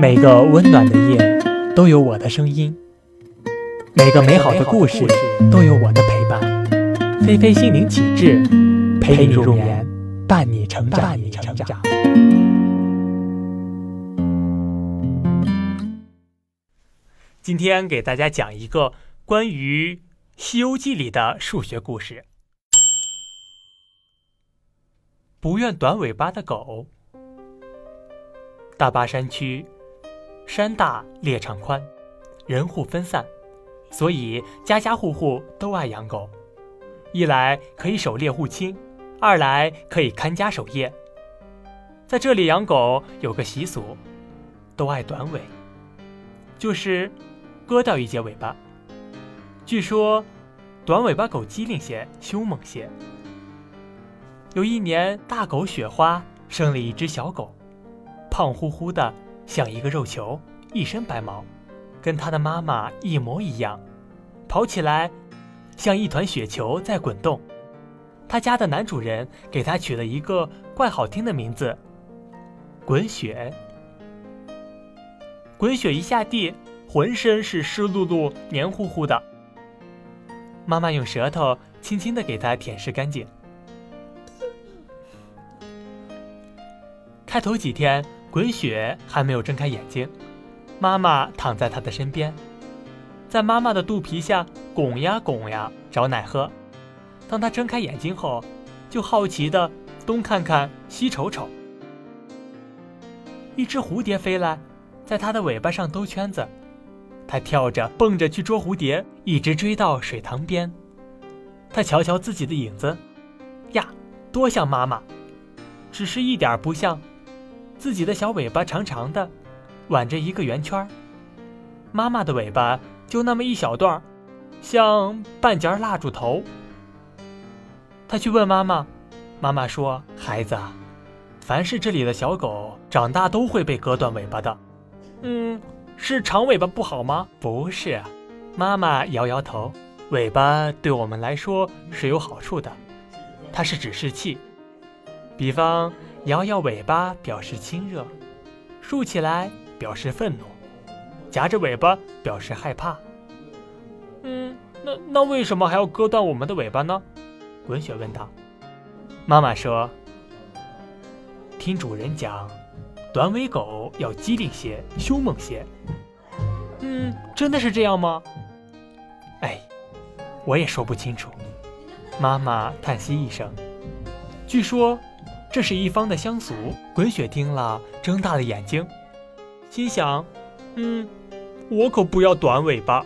每个温暖的夜都有我的声音，每个美好的故事都有我的陪伴。菲菲心灵启智，陪你入眠，伴你成长。伴你成长。今天给大家讲一个关于《西游记》里的数学故事。不愿短尾巴的狗。大巴山区，山大猎场宽，人户分散，所以家家户户都爱养狗。一来可以狩猎护亲，二来可以看家守业。在这里养狗有个习俗，都爱短尾，就是割掉一截尾巴。据说，短尾巴狗机灵些，凶猛些。有一年，大狗雪花生了一只小狗。胖乎乎的，像一个肉球，一身白毛，跟他的妈妈一模一样，跑起来像一团雪球在滚动。他家的男主人给他取了一个怪好听的名字——滚雪。滚雪一下地，浑身是湿漉漉、黏糊糊的。妈妈用舌头轻轻地给它舔舐干净。开头几天。滚雪还没有睁开眼睛，妈妈躺在他的身边，在妈妈的肚皮下拱呀拱呀找奶喝。当他睁开眼睛后，就好奇的东看看西瞅瞅。一只蝴蝶飞来，在他的尾巴上兜圈子，他跳着蹦着去捉蝴蝶，一直追到水塘边。他瞧瞧自己的影子，呀，多像妈妈，只是一点不像。自己的小尾巴长长的，挽着一个圆圈妈妈的尾巴就那么一小段像半截蜡烛头。他去问妈妈，妈妈说：“孩子，凡是这里的小狗，长大都会被割断尾巴的。”嗯，是长尾巴不好吗？不是，妈妈摇摇头。尾巴对我们来说是有好处的，它是指示器，比方。摇摇尾巴表示亲热，竖起来表示愤怒，夹着尾巴表示害怕。嗯，那那为什么还要割断我们的尾巴呢？滚雪问道。妈妈说：“听主人讲，短尾狗要机灵些，凶猛些。”嗯，真的是这样吗？哎，我也说不清楚。妈妈叹息一声。据说。这是一方的乡俗。滚雪听了，睁大了眼睛，心想：“嗯，我可不要短尾巴。”